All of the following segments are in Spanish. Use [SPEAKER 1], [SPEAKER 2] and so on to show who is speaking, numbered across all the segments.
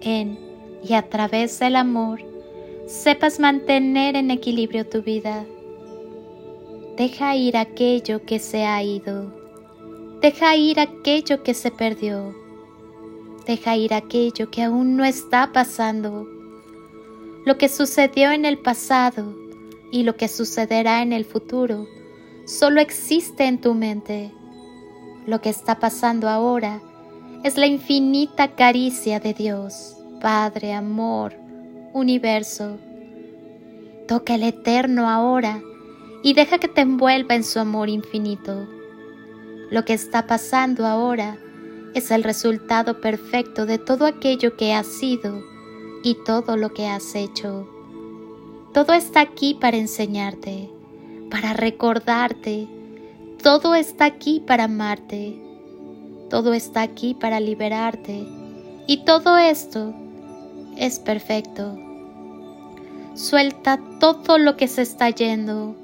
[SPEAKER 1] en y a través del amor sepas mantener en equilibrio tu vida. Deja ir aquello que se ha ido. Deja ir aquello que se perdió. Deja ir aquello que aún no está pasando. Lo que sucedió en el pasado y lo que sucederá en el futuro solo existe en tu mente. Lo que está pasando ahora es la infinita caricia de Dios, Padre, amor, universo. Toca el eterno ahora y deja que te envuelva en su amor infinito. Lo que está pasando ahora es el resultado perfecto de todo aquello que has sido y todo lo que has hecho. Todo está aquí para enseñarte, para recordarte. Todo está aquí para amarte. Todo está aquí para liberarte. Y todo esto es perfecto. Suelta todo lo que se está yendo.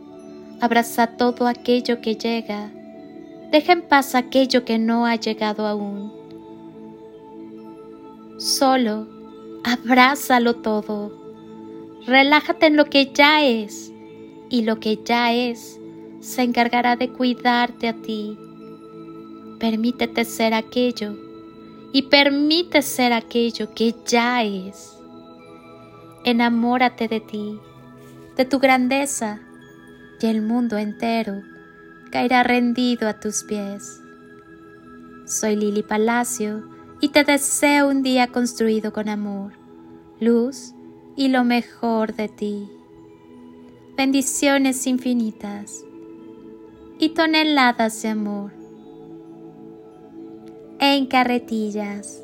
[SPEAKER 1] Abraza todo aquello que llega. Deja en paz aquello que no ha llegado aún. Solo abrázalo todo Relájate en lo que ya es y lo que ya es se encargará de cuidarte a ti. Permítete ser aquello y permite ser aquello que ya es. Enamórate de ti, de tu grandeza, y el mundo entero caerá rendido a tus pies. Soy Lili Palacio y te deseo un día construido con amor, luz y lo mejor de ti. Bendiciones infinitas y toneladas de amor en carretillas.